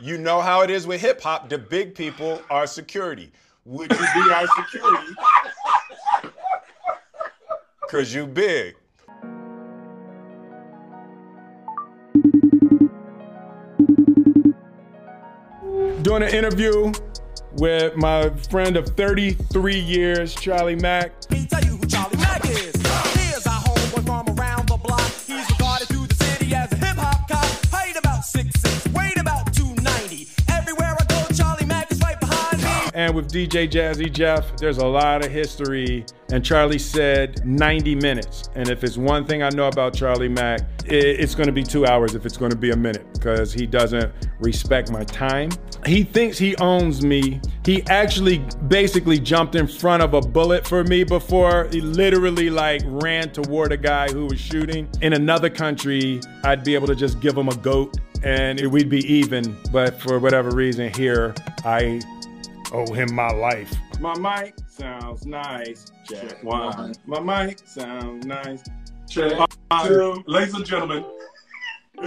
you know how it is with hip hop. The big people are security. Would you be our security? Cause you big. Doing an interview with my friend of 33 years, Charlie Mack. And with DJ Jazzy Jeff, there's a lot of history. And Charlie said 90 minutes. And if it's one thing I know about Charlie Mack, it's going to be two hours if it's going to be a minute because he doesn't respect my time. He thinks he owns me. He actually basically jumped in front of a bullet for me before. He literally like ran toward a guy who was shooting. In another country, I'd be able to just give him a goat and it, we'd be even. But for whatever reason, here, I owe him my life. My mic sounds nice. Check one. My mic sounds nice. Check Uh, two. Ladies and gentlemen,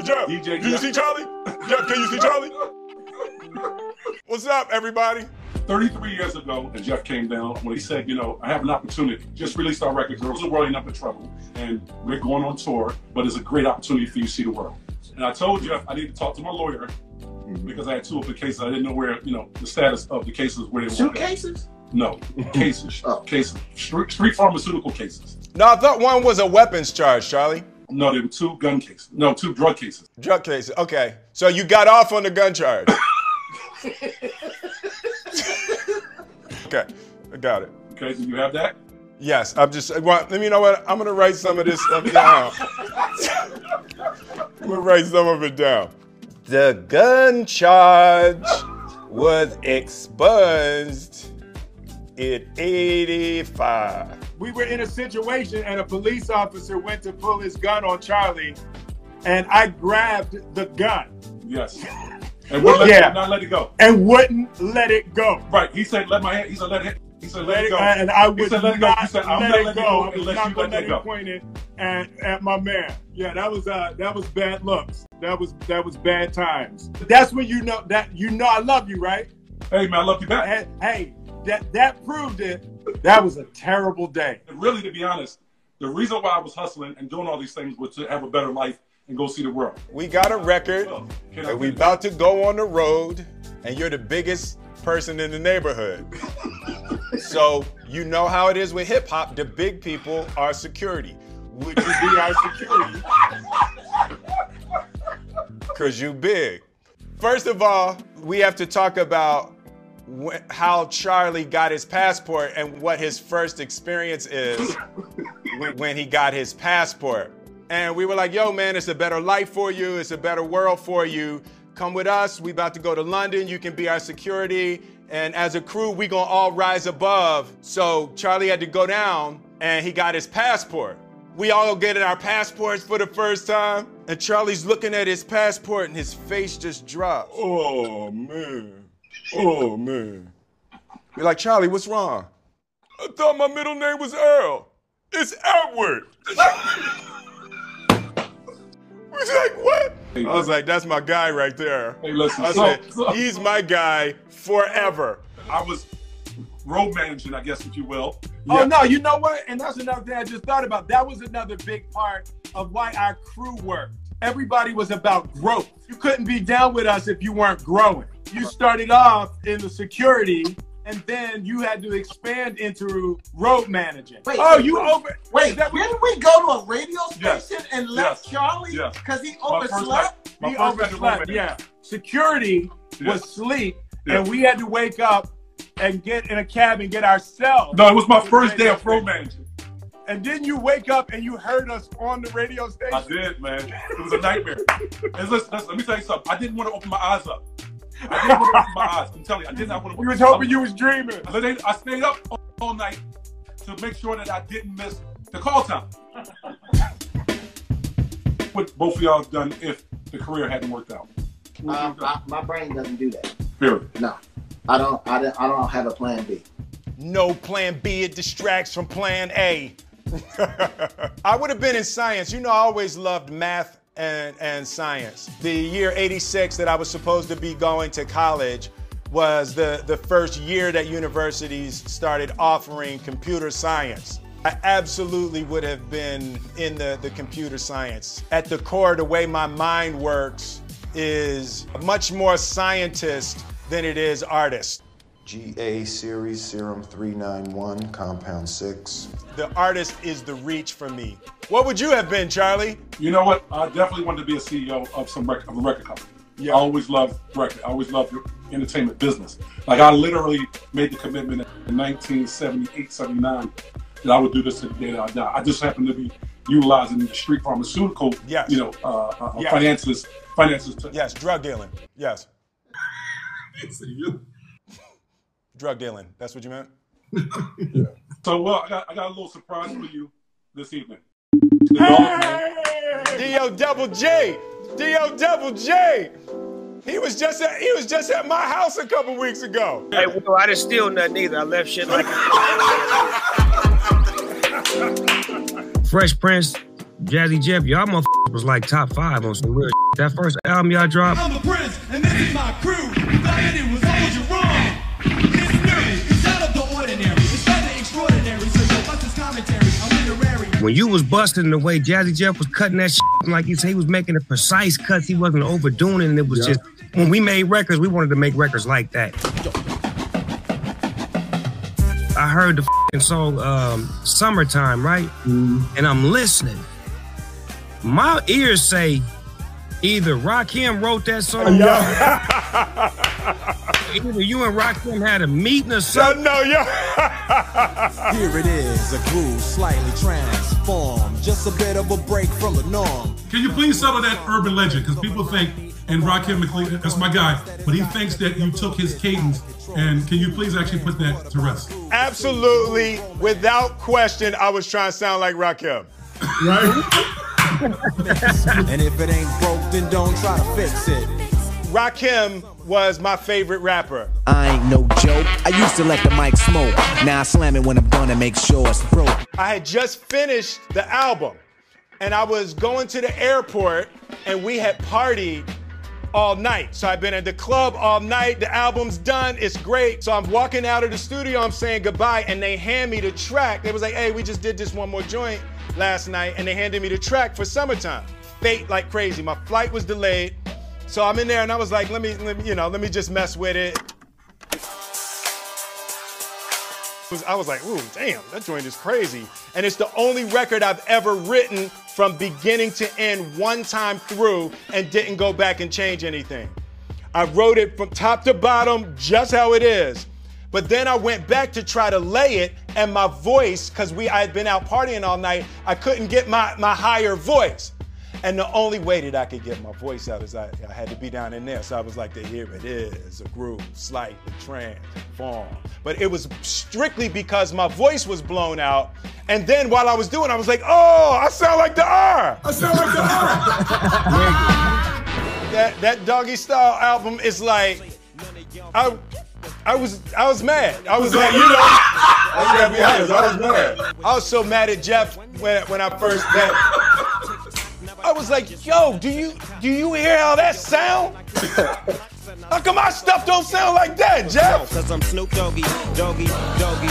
Jeff, DJ can you see Charlie? Jeff, can you see Charlie? What's up, everybody? 33 years ago, and Jeff came down when he said, you know, I have an opportunity. Just released our record, Girls in the World Ain't Up in Trouble. And we're going on tour, but it's a great opportunity for you to see the world. And I told Jeff I need to talk to my lawyer because I had two open cases. I didn't know where, you know, the status of the cases where they were. Two cases? No, cases. Oh. Cases. Street, street pharmaceutical cases. No, I thought one was a weapons charge, Charlie. No, there were two gun cases. No, two drug cases. Drug cases. Okay. So you got off on the gun charge. okay. I got it. Okay, so you have that? Yes, I'm just. Uh, well, let me know what. I'm gonna write some of this stuff down. I'm gonna write some of it down. The gun charge was expunged in '85. We were in a situation and a police officer went to pull his gun on Charlie, and I grabbed the gun Yes. And we'll let, Yeah. not let it go. and wouldn't let it go. Right. He said, let my hand, he said, let it, he said, let, Let it it, go. and I would said, let it go. not said, I'm let not it go. go I was not you gonna let let it it pointed at, at my man. Yeah, that was uh that was bad looks. That was that was bad times. That's when you know that you know I love you, right? Hey, man, I love you back. Hey, hey, that that proved it. That was a terrible day. And really, to be honest, the reason why I was hustling and doing all these things was to have a better life and go see the world. We got a record, Can and we finish? about to go on the road, and you're the biggest person in the neighborhood. so you know how it is with hip hop. The big people are security. Would you be our security? Cause you big. First of all, we have to talk about wh- how Charlie got his passport and what his first experience is when, when he got his passport. And we were like, yo, man, it's a better life for you. It's a better world for you. Come with us. We about to go to London. You can be our security. And as a crew, we gonna all rise above. So Charlie had to go down and he got his passport. We all getting our passports for the first time. And Charlie's looking at his passport and his face just drops. Oh man. Oh man. We're like, Charlie, what's wrong? I thought my middle name was Earl. It's Edward. We was like, what? I was like, that's my guy right there. Hey, listen, I so- said, so- he's my guy forever. I was road managing, I guess, if you will. Oh no, you know what? And that's another thing I just thought about. That was another big part of why our crew worked. Everybody was about growth. You couldn't be down with us if you weren't growing. You started off in the security and then you had to expand into road managing. Wait, oh, wait, you wait. over Wait, is that didn't we go to a radio Yes. station and left Yes. Charlie Yes. because he My first overslept? My he overslept, yeah. Security Yeah. was sleep Yeah. and we had to wake up and get in a cab and get ourselves. No, it was my first day of road station. managing. And then you wake up and you heard us on the radio station. I did, man. It was a nightmare. and listen, listen, let me tell you something. I didn't want to open my eyes up. I didn't want to open my eyes. I'm telling you, I did not want to. We was hoping you was dreaming. I stayed- I stayed up all, all night to make sure that I didn't miss the call time. what both of y'all have done if the career hadn't worked out? Um, I, my brain doesn't do that. Period. No, I don't. I don't. I don't have a plan B. No plan B, it distracts from plan A. I would have been in science. You know, I always loved math and, and science. The year 86 that I was supposed to be going to college was the, the first year that universities started offering computer science. I absolutely would have been in the, the computer science. At the core, the way my mind works is much more scientist than it is artist. GA series serum 391 compound 6. The artist is the reach for me. What would you have been, Charlie? You know what? I definitely wanted to be a CEO of some record, of a record company. Yeah. I always loved record. I always loved the entertainment business. Like I literally made the commitment in 1978, 79 that I would do this to the day that I die. I just happened to be utilizing the street pharmaceutical, Yes. you know, uh, uh, Yes. finances, finances. To, Yes, drug dealing. Yes, drug dealing. That's what you meant? Yeah. So, well, I got, I got a little surprise for you this evening. The dog D.O. Double G. D.O. Double G. He was just at, he was just at my house a couple weeks ago. Hey, well, I didn't steal nothing either. I left shit like Fresh Prince, Jazzy Jeff, y'all motherfuckers was like top five on some real shit. That first album y'all dropped, I'm the prince, and this is my crew. Thought it was always you when you was busting the way Jazzy Jeff was cutting that shit, like you say, he was making the precise cuts. He wasn't overdoing it, and it was just when we made records, we wanted to make records like that. I heard the fing song um, "Summertime," right? And I'm listening. My ears say either Rakim wrote that song, either you and Rakim had a meeting or No, something. no, yo. Here it is, a groove slightly transformed. Just a bit of a break from the norm. Can you please settle that urban legend? Because people think, and Rakim McLean, that's my guy, but he thinks that you took his cadence. And can you please actually put that to rest? Absolutely, without question, I was trying to sound like Rakim. Right? and if it ain't broke, then don't try to fix it. Rakim was my favorite rapper. I ain't no joke. I used to let the mic smoke. Now I slam it when I'm done and make sure it's broke. I had just finished the album and I was going to the airport and we had partied all night. So I've been at the club all night. The album's done. It's great. So I'm walking out of the studio. I'm saying goodbye and they hand me the track. They was like, hey, we just did this one more joint last night and they handed me the track for summertime. Fate like crazy. My flight was delayed. So I'm in there and I was like, let me, let me you know, let me just mess with it. I was like, ooh, damn, that joint is crazy. And it's the only record I've ever written from beginning to end one time through and didn't go back and change anything. I wrote it from top to bottom, just how it is. But then I went back to try to lay it, and my voice, because we I had been out partying all night, I couldn't get my, my higher voice. And the only way that I could get my voice out is I, I had to be down in there. So I was like, the here it is, a groove, slightly transform. But it was strictly because my voice was blown out. And then while I was doing, I was like, oh, I sound like the R. I sound like the R. that that doggy style album is like, I. I was I was mad. I was like, you know, I honest, I was mad. I was so mad at Jeff when when I first met. I was like, yo, do you do you hear how that sound? How come my stuff don't sound like that, Jeff? Cause I'm Snoop Doggy, Doggy, Doggy.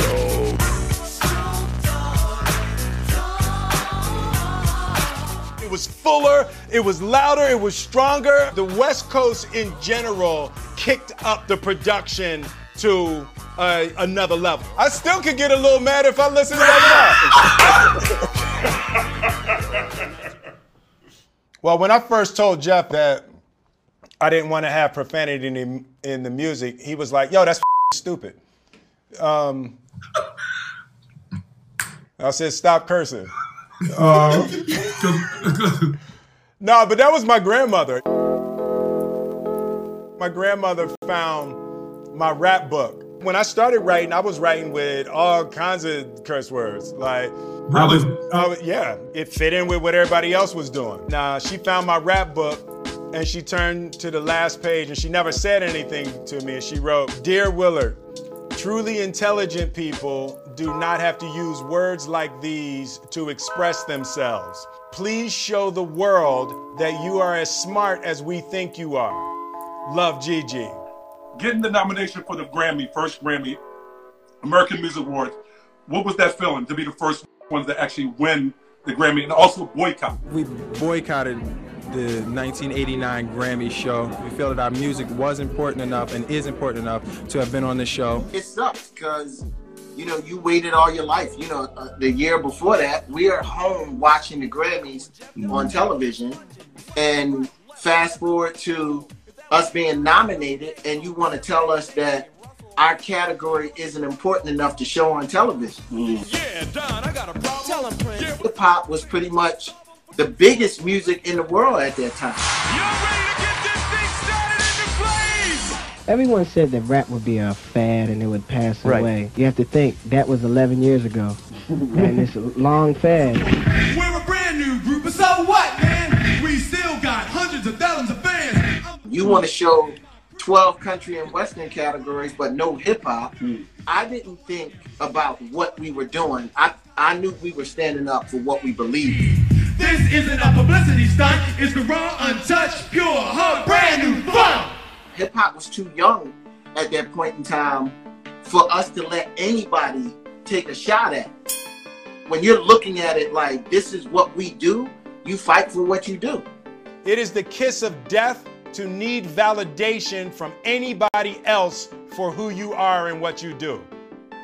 It was fuller, it was louder, it was stronger. The West Coast in general kicked up the production to uh, another level. I still could get a little mad if I listen to that. well, when I first told Jeff that I didn't want to have profanity in, in the music, he was like, yo, that's stupid. Um, I said, stop cursing. Uh, No, but that was my grandmother. My grandmother found my rap book. When I started writing, I was writing with all kinds of curse words. Like, was, I was- yeah, it fit in with what everybody else was doing. Now, she found my rap book and she turned to the last page and she never said anything to me. And she wrote, Dear Willard, truly intelligent people do not have to use words like these to express themselves. Please show the world that you are as smart as we think you are. Love Gigi. Getting the nomination for the Grammy, first Grammy, American Music Awards. What was that feeling to be the first ones to actually win the Grammy and also boycott? We boycotted the 1989 Grammy show. We feel that our music was important enough and is important enough to have been on the show. It sucks because you know you waited all your life. You know, uh, the year before that, we are home watching the Grammys on television, and fast forward to us being nominated, and you want to tell us that our category isn't important enough to show on television. Mm. Yeah, Don, I got a problem. Tell him, Prince. Hip hop was pretty much the biggest music in the world at that time. Everyone said that rap would be a fad and it would pass Right. away. You have to think that was 11 years ago, and it's a long fad. You want to show 12 country and western categories, but no hip hop. Hmm. I didn't think about what we were doing. I, I knew we were standing up for what we believed. This isn't a publicity stunt. It's the raw, untouched, pure, hard, brand new fun. Hip hop was too young at that point in time for us to let anybody take a shot at. When you're looking at it like this is what we do, you fight for what you do. It is the kiss of death to need validation from anybody else for who you are and what you do.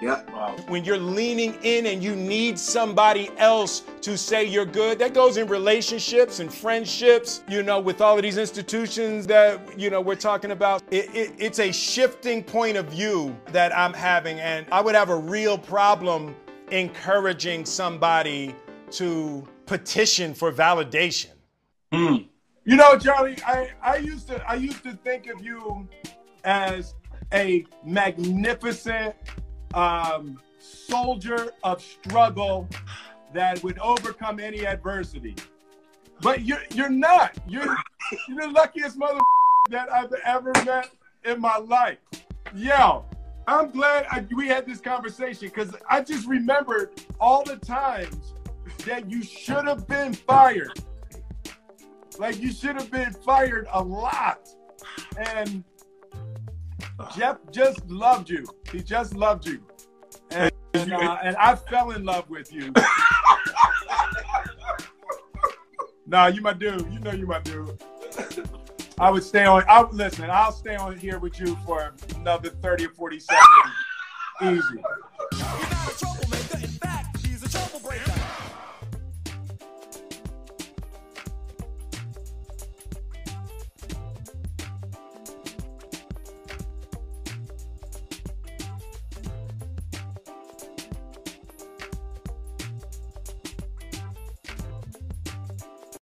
Yeah. When you're leaning in and you need somebody else to say you're good, that goes in relationships and friendships, you know, with all of these institutions that, you know, we're talking about. It, it, it's a shifting point of view that I'm having, and I would have a real problem encouraging somebody to petition for validation. Hmm. You know, Charlie, I, I used to I used to think of you as a magnificent um, soldier of struggle that would overcome any adversity. But you're you're not. You're you're the luckiest mother that I've ever met in my life. Yo, I'm glad I, we had this conversation because I just remembered all the times that you should have been fired. Like you should have been fired a lot. And Jeff just loved you. He just loved you. And, and, uh, and I fell in love with you. nah, you my dude. You know you my dude. I would stay on. I would listen. I'll stay on here with you for another thirty or forty seconds. Easy.